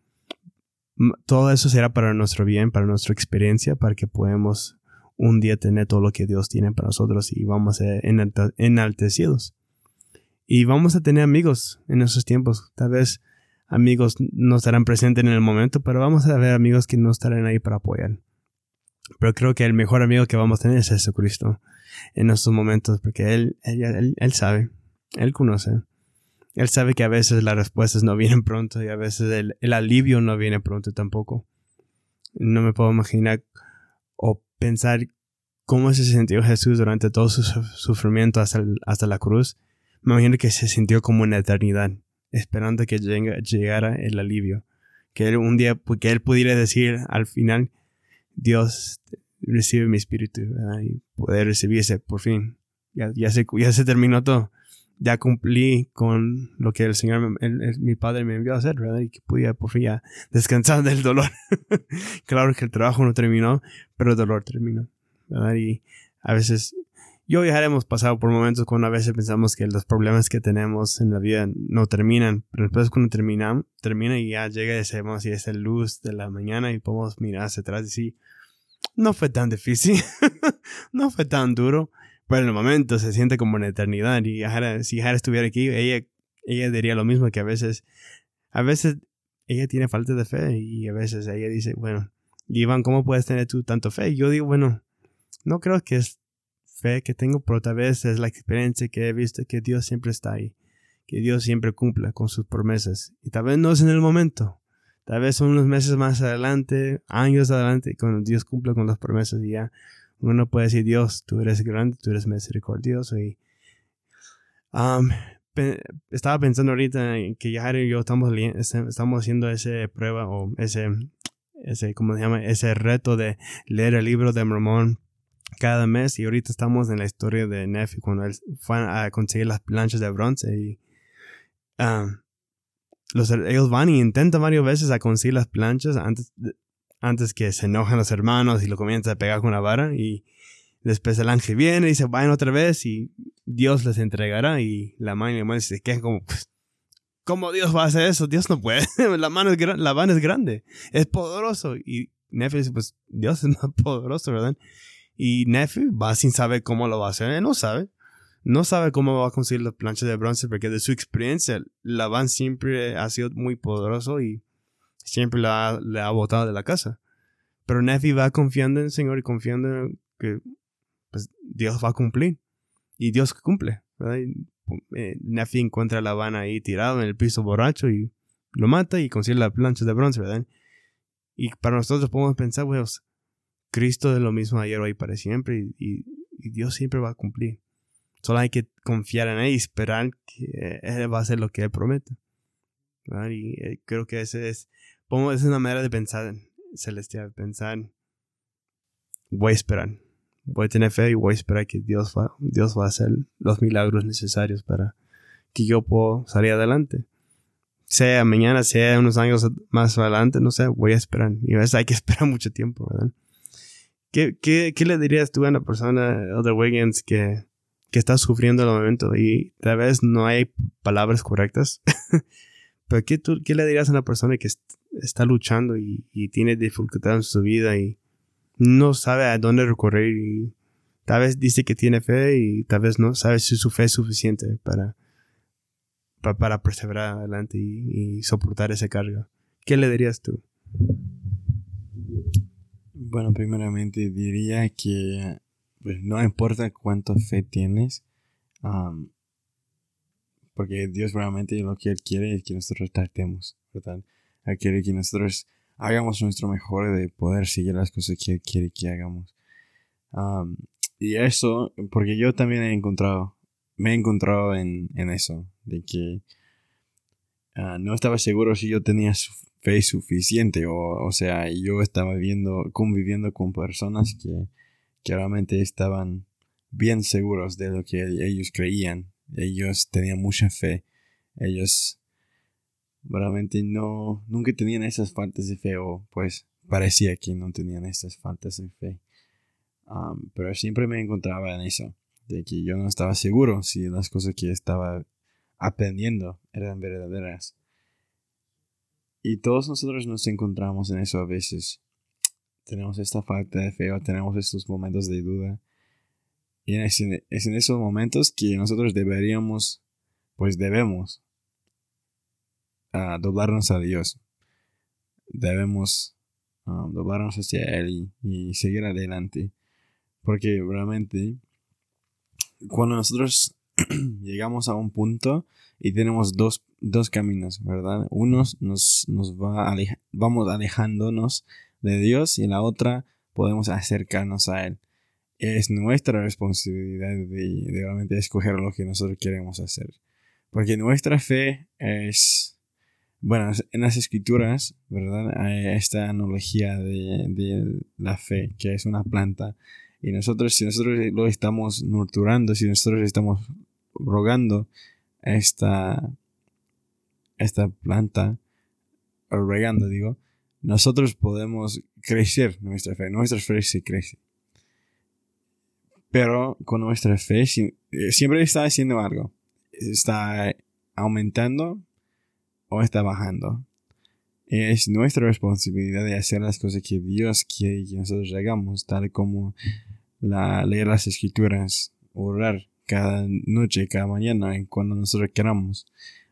todo eso será para nuestro bien, para nuestra experiencia, para que podamos un día tener todo lo que Dios tiene para nosotros y vamos a ser enaltecidos. Y vamos a tener amigos en esos tiempos. Tal vez amigos no estarán presentes en el momento, pero vamos a ver amigos que no estarán ahí para apoyar. Pero creo que el mejor amigo que vamos a tener es Jesucristo en estos momentos, porque Él, él, él, sabe, Él conoce. Él sabe que a veces las respuestas no vienen pronto y a veces el, alivio no viene pronto tampoco. No me puedo imaginar pensar cómo se sintió Jesús durante todo su sufrimiento hasta, hasta la cruz. Me imagino que se sintió como en eternidad, esperando que llegara el alivio. Que él un día, que él pudiera decir al final, Dios recibe mi espíritu y poder recibirse por fin. Ya, se, ya se terminó todo. Ya cumplí con lo que el Señor, mi Padre me envió a hacer, ¿verdad? Y que pudiera por fin ya descansar del dolor. claro que el trabajo no terminó, pero el dolor terminó, ¿verdad? Y a veces, yo ya hemos pasado por momentos cuando a veces pensamos que los problemas que tenemos en la vida no terminan, pero después cuando terminan, termina y ya llega ese, vamos esa luz de la mañana y podemos mirar hacia atrás y decir, no fue tan difícil, no fue tan duro, pero en el momento se siente como una eternidad y si Jara estuviera aquí, ella, ella diría lo mismo que a veces, a veces ella tiene falta de fe y a veces ella dice, bueno, Iván, ¿cómo puedes tener tú tanto fe? Y yo digo, bueno, no creo que es fe que tengo, pero tal vez es la experiencia que he visto que Dios siempre está ahí, que Dios siempre cumple con sus promesas y tal vez no es en el momento, Tal vez son unos meses más adelante, años adelante, cuando Dios cumple con las promesas y ya uno puede decir, Dios, tú eres grande, tú eres misericordioso. Y um, estaba pensando ahorita que ya y yo estamos, estamos haciendo esa prueba o ese, ese, ¿cómo se llama? Ese reto de leer el libro de Mormón cada mes y ahorita estamos en la historia de Nefi cuando él fue a conseguir las planchas de bronce y um, ellos van y intentan varias veces a conseguir las planchas antes, antes que se enojan los hermanos y lo comienzan a pegar con la vara y después el ángel viene y se vayan otra vez y Dios les entregará y la mano y la mano se quedan como, pues, ¿cómo Dios va a hacer eso? Dios no puede. la mano es, la es grande, es poderoso. Y Nefi dice, pues Dios es más poderoso, ¿verdad? Y Nefi va sin saber cómo lo va a hacer, no sabe. No sabe cómo va a conseguir las planchas de bronce porque de su experiencia, Labán siempre ha sido muy poderoso y siempre le ha, botado de la casa. Pero Nefi va confiando en el Señor y confiando en que pues, Dios va a cumplir. Y Dios cumple. ¿verdad? Eh, Nefi encuentra a Labán ahí tirado en el piso borracho y lo mata y consigue las planchas de bronce, ¿verdad? Y para nosotros podemos pensar, pues, Cristo es lo mismo ayer, hoy, para siempre y, Dios siempre va a cumplir. Solo hay que confiar en Él y esperar que Él va a hacer lo que Él promete. Y eh, creo que ese es, es una manera de pensar celestial, pensar, voy a esperar, voy a tener fe y voy a esperar que Dios va, Dios va a hacer los milagros necesarios para que yo pueda salir adelante sea mañana, sea unos años más adelante, no sé, voy a esperar. Y a veces hay que esperar mucho tiempo, ¿verdad? ¿Qué, qué, qué le dirías tú a una persona, Elder Wiggins, que, que está sufriendo el momento y tal vez no hay palabras correctas? Pero ¿qué, tú, ¿qué le dirías a una persona que está luchando y, tiene dificultad en su vida y no sabe a dónde recorrer tal vez dice que tiene fe y tal vez no sabe si su fe es suficiente para para perseverar adelante y, soportar ese cargo. ¿Qué le dirías tú? Bueno, primeramente diría que pues, no importa cuánta fe tienes, porque Dios realmente lo que Él quiere es que nosotros tratemos, ¿verdad? Quiere que nosotros hagamos nuestro mejor de poder seguir las cosas que quiere que hagamos. y eso, porque yo también he encontrado me he encontrado en, eso, de que ah, no estaba seguro si yo tenía fe suficiente, o, o sea, yo estaba viendo, conviviendo con personas que, que realmente estaban bien seguros de lo que ellos creían, ellos tenían mucha fe, ellos realmente no, nunca tenían esas faltas de fe, o pues parecía que no tenían esas faltas de fe. pero siempre me encontraba en eso de que yo no estaba seguro si las cosas que estaba aprendiendo eran verdaderas. Y todos nosotros nos encontramos en eso a veces. Tenemos esta falta de fe o tenemos estos momentos de duda. Y es en, esos momentos que nosotros deberíamos, pues debemos, doblarnos a Dios. Debemos ah, doblarnos hacia Él y seguir adelante. Porque realmente cuando nosotros llegamos a un punto y tenemos dos, caminos, ¿verdad? Unos nos, nos va vamos alejándonos de Dios y la otra podemos acercarnos a Él. Es nuestra responsabilidad de, realmente escoger lo que nosotros queremos hacer. Porque nuestra fe es, bueno, en las escrituras, ¿verdad? Hay esta analogía de, de la fe, que es una planta y nosotros, si nosotros lo estamos nurturando, si nosotros estamos rogando esta, esta planta, o regando, digo, nosotros podemos crecer nuestra fe. Nuestra fe se crece. Pero con nuestra fe eh, siempre está haciendo algo. Está aumentando está bajando. Es nuestra responsabilidad de hacer las cosas que Dios quiere que nosotros hagamos, tal como leer las escrituras, orar cada noche, cada mañana, cuando nosotros queramos,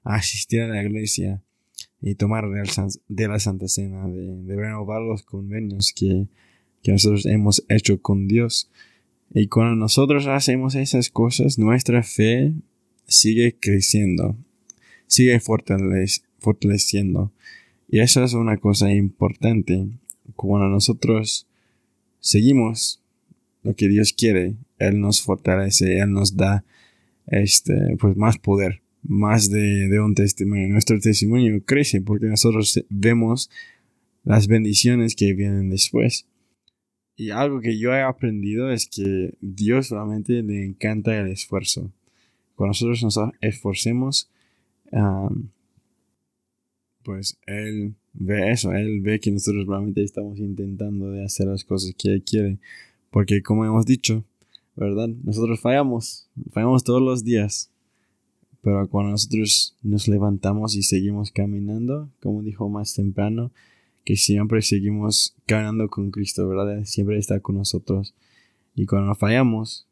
asistir a la iglesia y tomar de la Santa Cena, de, renovar los convenios que, que nosotros hemos hecho con Dios. Y cuando nosotros hacemos esas cosas, nuestra fe sigue creciendo, sigue fortaleciendo. Y eso es una cosa importante. Cuando nosotros seguimos lo que Dios quiere, Él nos fortalece, Él nos da este, pues más poder, más de, de un testimonio. Nuestro testimonio crece porque nosotros vemos las bendiciones que vienen después. Y algo que yo he aprendido es que Dios solamente le encanta el esfuerzo. Cuando nosotros nos esforcemos, pues Él ve eso, Él ve que nosotros realmente estamos intentando de hacer las cosas que Él quiere. Porque como hemos dicho, ¿verdad? Nosotros fallamos, fallamos todos los días. Pero cuando nosotros nos levantamos y seguimos caminando, como dijo más temprano, que siempre seguimos caminando con Cristo, ¿verdad? Siempre está con nosotros. Y cuando fallamos,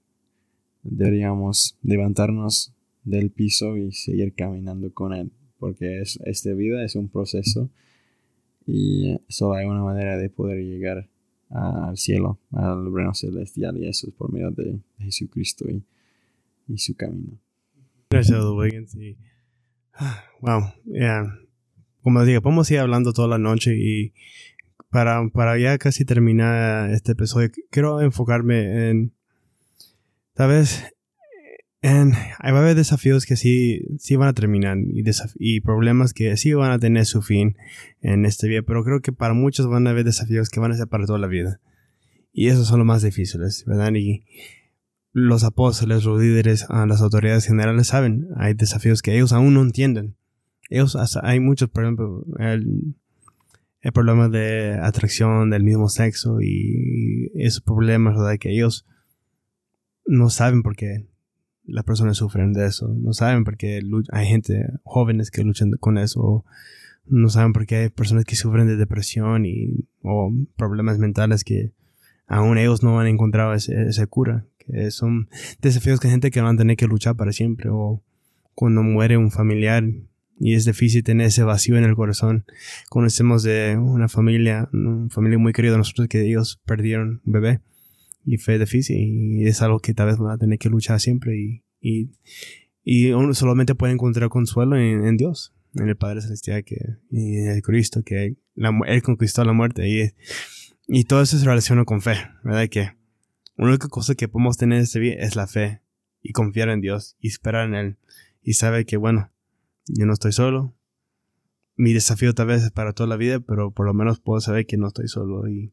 deberíamos levantarnos del piso y seguir caminando con Él, porque es, esta vida es un proceso y solo hay una manera de poder llegar al cielo, al reino celestial, y eso es por medio de Jesucristo y, y su camino. Gracias, Wiggins. Y, wow, como digo, podemos ir hablando toda la noche y para, para ya casi terminar este episodio, quiero enfocarme en, tal vez, en, va a haber desafíos que sí, sí van a terminar y, problemas que sí van a tener su fin en este día, pero creo que para muchos van a haber desafíos que van a ser para toda la vida. Y esos son los más difíciles, ¿verdad? Y los apóstoles, los líderes, las autoridades generales saben, hay desafíos que ellos aún no entienden. Ellos, hay muchos, por ejemplo, el, el problema de atracción del mismo sexo y esos problemas, ¿verdad? Que ellos no saben por qué las personas sufren de eso. No saben por qué hay gente, jóvenes que luchan con eso. No saben por qué hay personas que sufren de depresión y, o problemas mentales que aún ellos no han encontrado esa cura. Que son desafíos que hay gente que van a tener que luchar para siempre. O cuando muere un familiar y es difícil tener ese vacío en el corazón. Conocemos de una familia, una familia muy querida nosotros que ellos perdieron un bebé y fue difícil y es algo que tal vez van a tener que luchar siempre y, y, y uno solamente puede encontrar consuelo en, Dios, en el Padre Celestial que, y en el Cristo, que Él conquistó la muerte y, y todo eso se relaciona con fe, ¿verdad? Que la única cosa que podemos tener en este vida es la fe y confiar en Dios y esperar en Él y saber que, bueno, yo no estoy solo. Mi desafío tal vez es para toda la vida, pero por lo menos puedo saber que no estoy solo y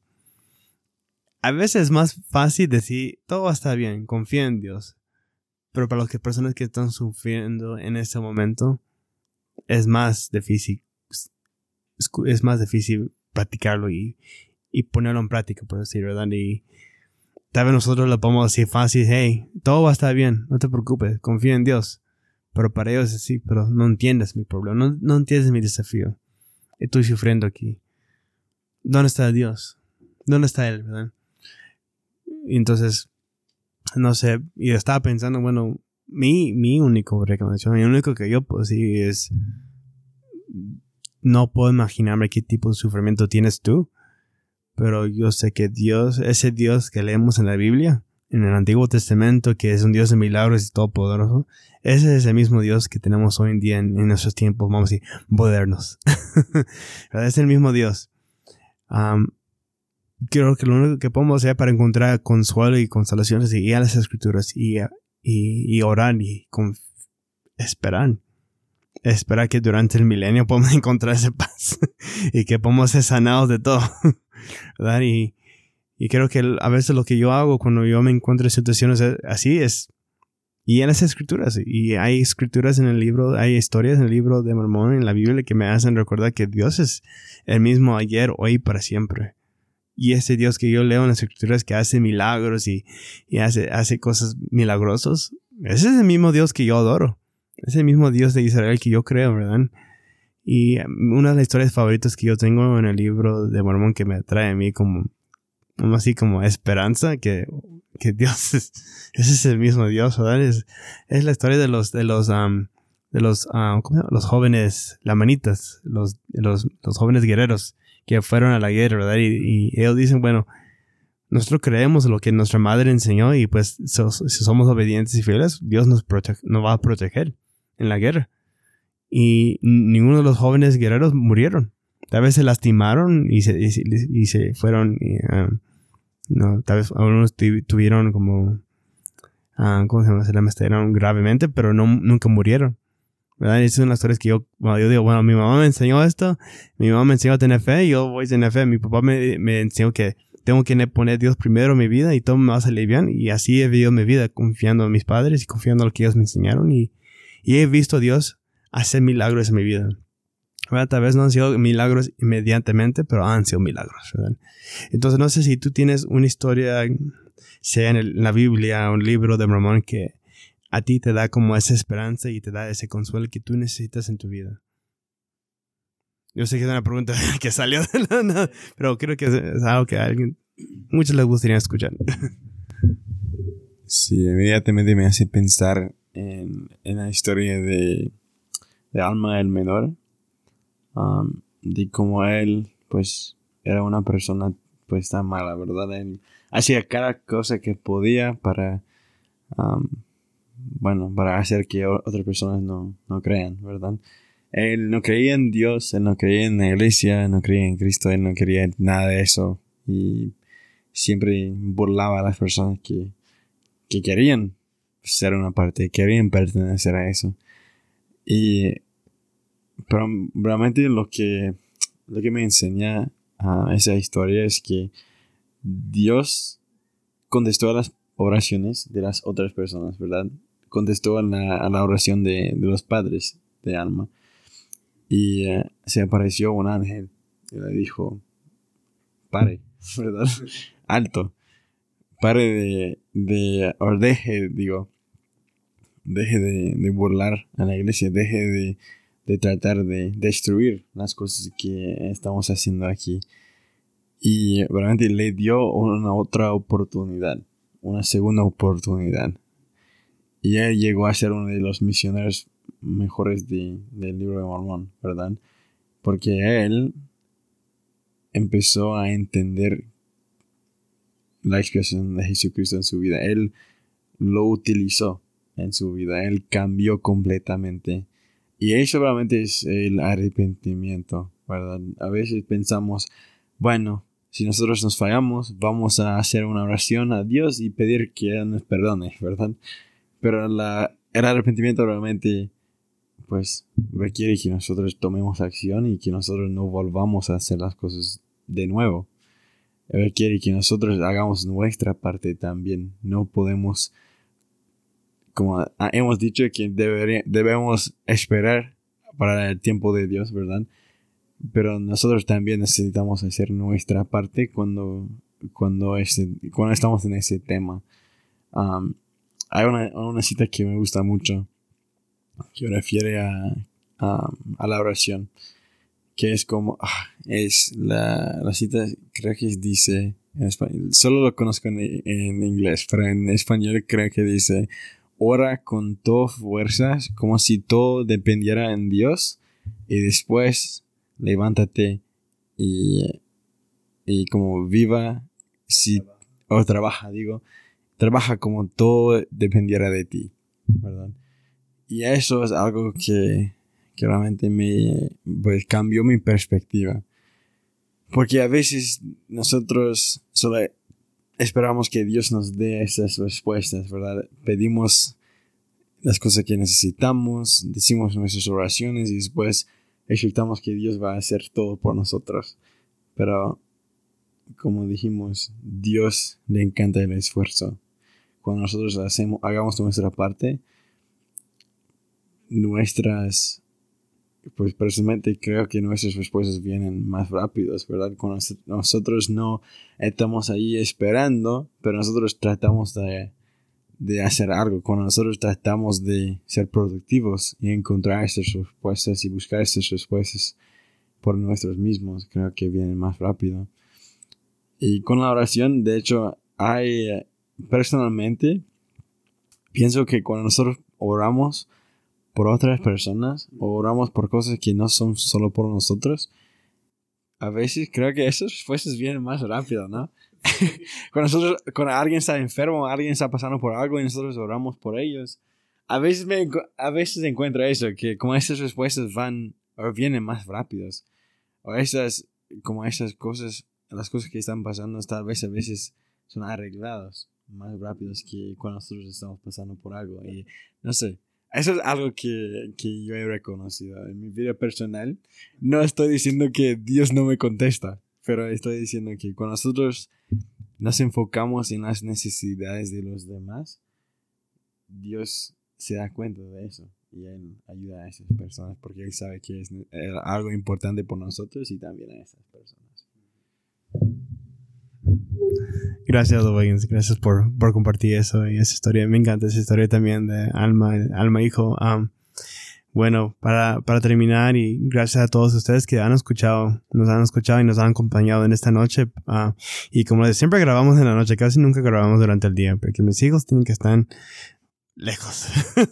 a veces es más fácil decir, todo va a estar bien, confía en Dios. Pero para las personas que están sufriendo en ese momento, es más difícil, es más difícil practicarlo y, y ponerlo en práctica, por decir, ¿verdad? Y tal vez nosotros lo podemos decir fácil, hey, todo va a estar bien, no te preocupes, confía en Dios. Pero para ellos es así, pero no entiendes mi problema, no, no entiendes mi desafío. Estoy sufriendo aquí. ¿Dónde está Dios? ¿Dónde está Él, verdad? Y entonces, no sé, y estaba pensando, bueno, mi, mi único recomendación, mi único que yo puedo decir es, no puedo imaginarme qué tipo de sufrimiento tienes tú, pero yo sé que Dios, ese Dios que leemos en la Biblia, en el Antiguo Testamento, que es un Dios de milagros y todopoderoso, ese es el mismo Dios que tenemos hoy en día en, nuestros tiempos, vamos a decir, modernos. es el mismo Dios creo que lo único que podemos hacer para encontrar consuelo y consolación es ir a las escrituras y, y, orar y esperar. Esperar que durante el milenio podamos encontrar esa paz y que podamos ser sanados de todo. Y, y creo que a veces lo que yo hago cuando yo me encuentro en situaciones así es y en las escrituras. Y hay escrituras en el libro, hay historias en el libro de Mormón, en la Biblia, que me hacen recordar que Dios es el mismo ayer, hoy y para siempre. Y ese Dios que yo leo en las escrituras que hace milagros y, hace, cosas milagrosas, ese es el mismo Dios que yo adoro. Es el mismo Dios de Israel que yo creo, ¿verdad? Y una de las historias favoritas que yo tengo en el libro de Mormón que me atrae a mí como, como así como esperanza, que, que Dios es, ese es el mismo Dios, ¿verdad? Es, es la historia de los, de los, de los, los jóvenes lamanitas, los, los, los jóvenes guerreros que fueron a la guerra, ¿verdad? Y, ellos dicen, bueno, nosotros creemos lo que nuestra madre enseñó y pues si somos obedientes y fieles, Dios nos, nos va a proteger en la guerra. Y ninguno de los jóvenes guerreros murieron. Tal vez se lastimaron y se, y, fueron. Um, no, tal vez algunos tuvieron como. Uh, ¿Cómo se llama? Se lamentaron gravemente, pero no, nunca murieron. ¿Verdad? Esas son las historias que yo, yo digo, bueno, mi mamá me enseñó esto, mi mamá me enseñó a tener fe, yo voy a tener fe, mi papá me, me enseñó que tengo que poner a Dios primero en mi vida y todo me va a salir bien, y así he vivido mi vida confiando en mis padres y confiando en lo que ellos me enseñaron, y, he visto a Dios hacer milagros en mi vida. Tal vez no han sido milagros inmediatamente, pero han sido milagros. Entonces, no sé si tú tienes una historia sea en, la Biblia, un libro de Mormón que a ti te da como esa esperanza y te da ese consuelo que tú necesitas en tu vida. Yo sé que es una pregunta que salió de la nada, pero creo que es, algo que a alguien, muchos les gustaría escuchar. Sí, inmediatamente me hace pensar en, la historia de, de Alma el Menor, um, de cómo él, pues, era una persona, pues, tan mala, ¿verdad? Él hacía cada cosa que podía para, um, bueno, para hacer que otras personas no, no crean, ¿verdad? Él no creía en Dios, él no creía en la iglesia, no creía en Cristo, él no quería nada de eso. Y siempre burlaba a las personas que, que querían ser una parte, querían pertenecer a eso. Y pero realmente lo que, lo que me enseña a esa historia es que Dios contestó a las oraciones de las otras personas, ¿verdad? Contestó a la, oración de, los padres de Alma. Y eh, se apareció un ángel y le dijo, pare, ¿verdad? Alto. Pare de, de, o deje, digo, deje de, burlar a la iglesia, deje de, de tratar de destruir las cosas que estamos haciendo aquí. Y realmente le dio una otra oportunidad, una segunda oportunidad. Y él llegó a ser uno de los misioneros mejores del libro de Mormón, ¿verdad? Porque él empezó a entender la expresión de Jesucristo en su vida. Él lo utilizó en su vida. Él cambió completamente. Y eso realmente es el arrepentimiento, ¿verdad? A veces pensamos, bueno, si nosotros nos fallamos, vamos a hacer una oración a Dios y pedir que Él nos perdone, ¿verdad? Pero la, el arrepentimiento realmente pues requiere que nosotros tomemos acción y que nosotros no volvamos a hacer las cosas de nuevo. Requiere que nosotros hagamos nuestra parte también. No podemos, como hemos dicho, que debemos esperar para el tiempo de Dios, ¿verdad? Pero nosotros también necesitamos hacer nuestra parte cuando, cuando, este, cuando estamos en ese tema. Hay una, una cita que me gusta mucho que refiere a, a, la oración, que es como, ah, es la, la, cita, creo que dice, solo lo conozco en, en, inglés, pero en español creo que dice, ora con todas fuerzas, como si todo dependiera en Dios, y después levántate y, y como viva, si, o trabaja, digo, trabaja como todo dependiera de ti, ¿verdad? Y eso es algo que, que realmente me pues, cambió mi perspectiva. Porque a veces nosotros solo esperamos que Dios nos dé esas respuestas, ¿verdad? Pedimos las cosas que necesitamos, decimos nuestras oraciones y después expectamos que Dios va a hacer todo por nosotros. Pero, como dijimos, Dios le encanta el esfuerzo. Cuando nosotros hacemos, hagamos nuestra parte, nuestras, pues personalmente creo que nuestras respuestas vienen más rápidas, ¿verdad? Cuando nosotros no estamos ahí esperando, pero nosotros tratamos de, de hacer algo, cuando nosotros tratamos de ser productivos y encontrar estas respuestas y buscar estas respuestas por nosotros mismos, creo que vienen más rápido. Y con la oración, de hecho, hay, personalmente, pienso que cuando nosotros oramos, por otras personas o oramos por cosas que no son solo por nosotros, a veces creo que esas respuestas vienen más rápido, ¿no? cuando, nosotros, cuando alguien está enfermo, alguien está pasando por algo y nosotros oramos por ellos, a veces, me, a veces encuentro eso, que como esas respuestas van o vienen más rápidos, o esas, como esas cosas, las cosas que están pasando, tal vez a veces son arreglados más rápidos que cuando nosotros estamos pasando por algo. Y no sé, eso es algo que, que, yo he reconocido en mi vida personal. No estoy diciendo que Dios no me contesta, pero estoy diciendo que cuando nosotros nos enfocamos en las necesidades de los demás, Dios se da cuenta de eso y Él ayuda a esas personas porque Él sabe que es eh, algo importante por nosotros y también a esas personas. Gracias, Wiggins. Gracias por, por, compartir eso y esa historia. Me encanta esa historia también de Alma, Alma Hijo. Bueno, para, para terminar y gracias a todos ustedes que han escuchado, nos han escuchado y nos han acompañado en esta noche. Uh, y como siempre grabamos en la noche, casi nunca grabamos durante el día, porque mis hijos tienen que estar lejos.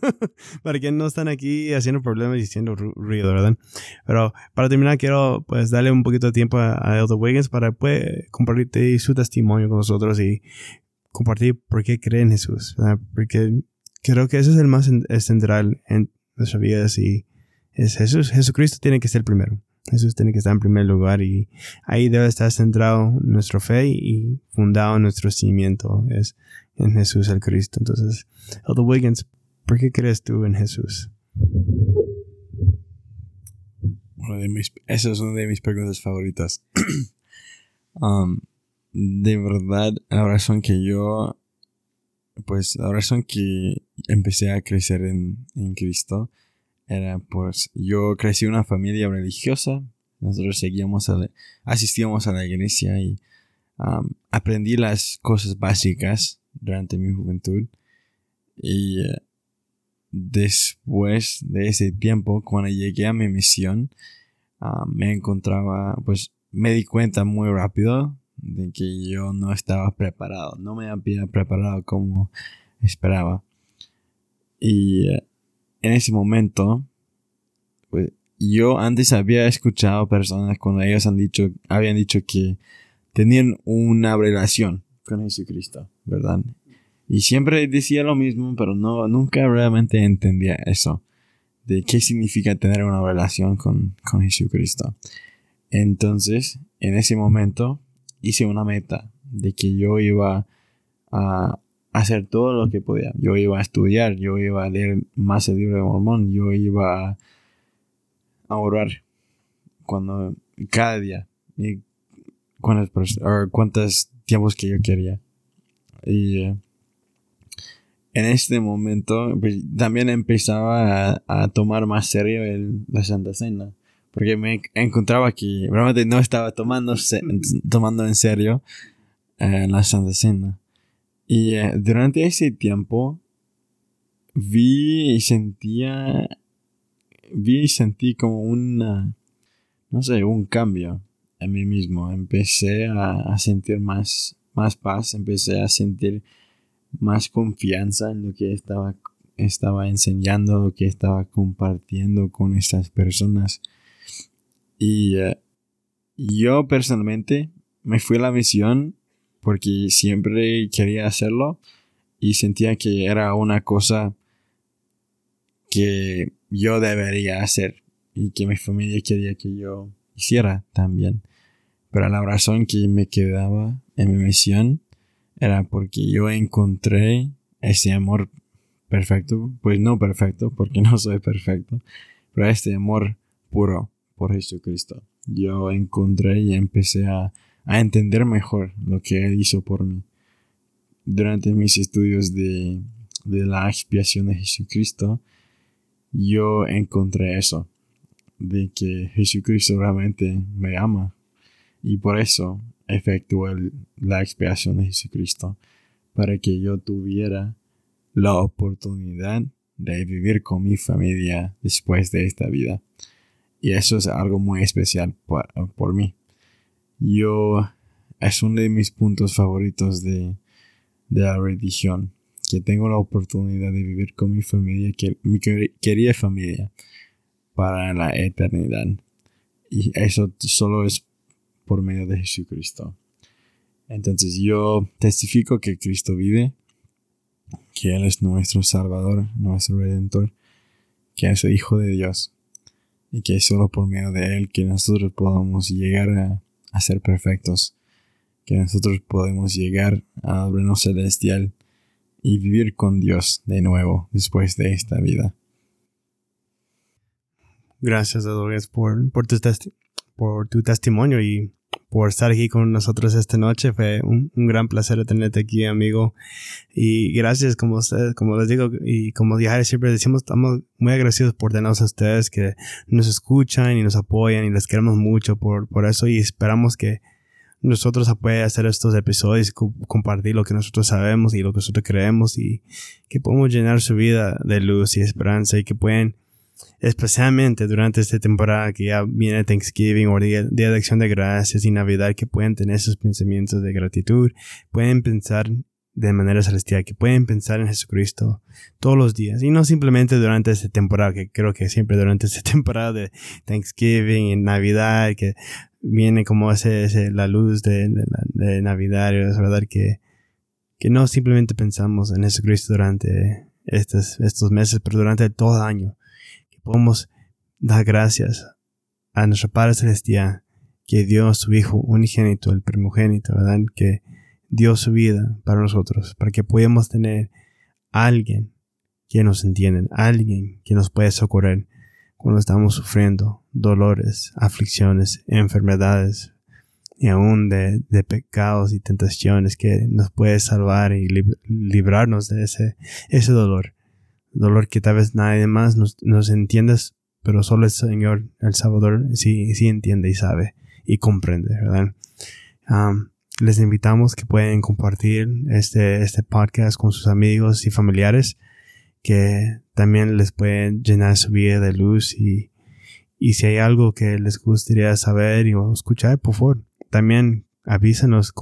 para que no están aquí haciendo problemas y haciendo ruido, ¿verdad? Pero para terminar, quiero pues darle un poquito de tiempo a, Elder Wiggins para pues, compartir su testimonio con nosotros y compartir por qué cree en Jesús. Porque creo que eso es el más central en nuestras vidas y es Jesús. Jesucristo tiene que ser el primero. Jesús tiene que estar en primer lugar y ahí debe estar centrado nuestra fe y fundado nuestro cimiento es en Jesús el Cristo. Entonces, Elder Wiggins, ¿por qué crees tú en Jesús? esa es una de mis preguntas favoritas. Um, de verdad, la razón que yo, pues la razón que empecé a crecer en, en Cristo era pues yo crecí en una familia religiosa, nosotros seguíamos a asistíamos a la iglesia y um, aprendí las cosas básicas durante mi juventud y eh, después de ese tiempo cuando llegué a mi misión um, me encontraba pues me di cuenta muy rápido de que yo no estaba preparado no me había preparado como esperaba y eh, en ese momento, pues, yo antes había escuchado personas cuando ellos han dicho, habían dicho que tenían una relación con Jesucristo, ¿verdad? Y siempre decía lo mismo, pero no, nunca realmente entendía eso, de qué significa tener una relación con, con Jesucristo. Entonces, en ese momento, hice una meta de que yo iba a hacer todo lo que podía. Yo iba a estudiar, yo iba a leer más el libro de Mormón, yo iba a, orar cuando cada día y cuántas cuántos tiempos que yo quería. Y eh, en este momento pues, también empezaba a, tomar más serio el, la Santa Cena. Porque me encontraba que realmente no estaba tomando, tomando en serio eh, la Santa Cena. Y eh, durante ese tiempo vi y sentía, vi y sentí como una, no sé, un cambio en mí mismo. Empecé a, sentir más, más paz, empecé a sentir más confianza en lo que estaba, estaba enseñando, lo que estaba compartiendo con estas personas. Y eh, yo personalmente me fui a la misión porque siempre quería hacerlo y sentía que era una cosa que yo debería hacer y que mi familia quería que yo hiciera también. Pero la razón que me quedaba en mi misión era porque yo encontré ese amor perfecto, pues no perfecto, porque no soy perfecto, pero este amor puro por Jesucristo. Yo encontré y empecé a a entender mejor lo que Él hizo por mí. Durante mis estudios de, de la expiación de Jesucristo, yo encontré eso, de que Jesucristo realmente me ama y por eso efectuó la expiación de Jesucristo, para que yo tuviera la oportunidad de vivir con mi familia después de esta vida. Y eso es algo muy especial por, por mí yo es uno de mis puntos favoritos de, la religión, que tengo la oportunidad de vivir con mi familia, que, mi querida familia, para la eternidad. Y eso solo es por medio de Jesucristo. Entonces yo testifico que Cristo vive, que Él es nuestro Salvador, nuestro Redentor, que es el Hijo de Dios, y que es solo por medio de Él que nosotros podamos llegar a ser perfectos, que nosotros podemos llegar al reino celestial y vivir con Dios de nuevo después de esta vida. Gracias, Adolfo, por, por, tu por tu testimonio y por estar aquí con nosotros esta noche. Fue un, gran placer tenerte aquí, amigo. Y gracias, como ustedes, como les digo, y como ya siempre decimos, estamos muy agradecidos por tenernos a ustedes que nos escuchan y nos apoyan y les queremos mucho por, por eso y esperamos que nosotros puede hacer estos episodios, compartir lo que nosotros sabemos y lo que nosotros creemos y que podemos llenar su vida de luz y esperanza y que pueden, especialmente durante esta temporada que ya viene Thanksgiving o Día, de Acción de Gracias y Navidad, que pueden tener esos pensamientos de gratitud, pueden pensar de manera celestial, que pueden pensar en Jesucristo todos los días y no simplemente durante esta temporada, que creo que siempre durante esta temporada de Thanksgiving y Navidad, que viene como ese, la luz de, de, Navidad, es verdad que, que no simplemente pensamos en Jesucristo durante estos, estos meses, pero durante todo el año, podemos dar gracias a nuestro Padre Celestial, que dio a su Hijo unigénito, el primogénito, ¿verdad? Que dio su vida para nosotros, para que podamos tener alguien que nos entienda, alguien que nos pueda socorrer cuando estamos sufriendo dolores, aflicciones, enfermedades y aún de, pecados y tentaciones que nos puede salvar y librarnos de ese, ese dolor. Dolor que tal vez nadie más nos, nos entiende, pero solo el Señor, el Salvador, sí, sí entiende y sabe y comprende, ¿verdad? les invitamos que pueden compartir este, este podcast con sus amigos y familiares que también les pueden llenar su vida de luz y, y si hay algo que les gustaría saber y escuchar, por favor, también avísenos.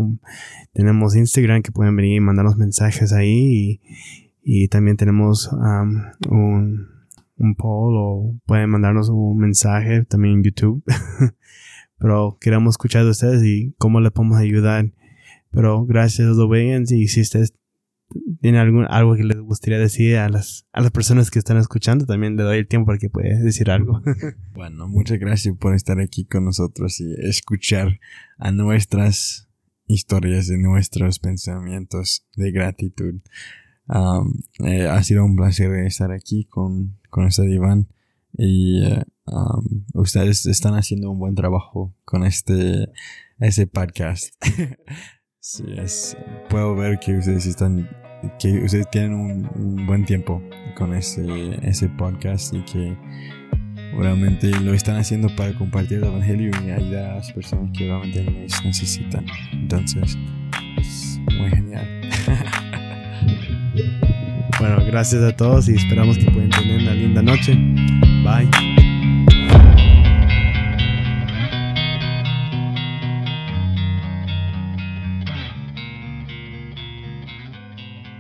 tenemos Instagram que pueden venir y mandarnos mensajes ahí y, y también tenemos um, un, un poll o pueden mandarnos un mensaje también en YouTube. pero queremos escuchar de ustedes y cómo les podemos ayudar. Pero gracias Wiggins y si ustedes tienen algún, algo que les gustaría decir a las, a las personas que están escuchando, también le doy el tiempo para que pueda decir algo. bueno, muchas gracias por estar aquí con nosotros y escuchar a nuestras historias y nuestros pensamientos de gratitud. Um, ha sido un placer estar aquí con, con este diván y Um, ustedes están haciendo un buen trabajo con este, ese podcast. sí, puedo ver que ustedes están, que ustedes tienen un, buen tiempo con ese, ese podcast y que realmente lo están haciendo para compartir el evangelio y ayudar a las personas que realmente necesitan. Entonces, es muy genial. bueno, gracias a todos y esperamos que puedan tener una linda noche. Bye.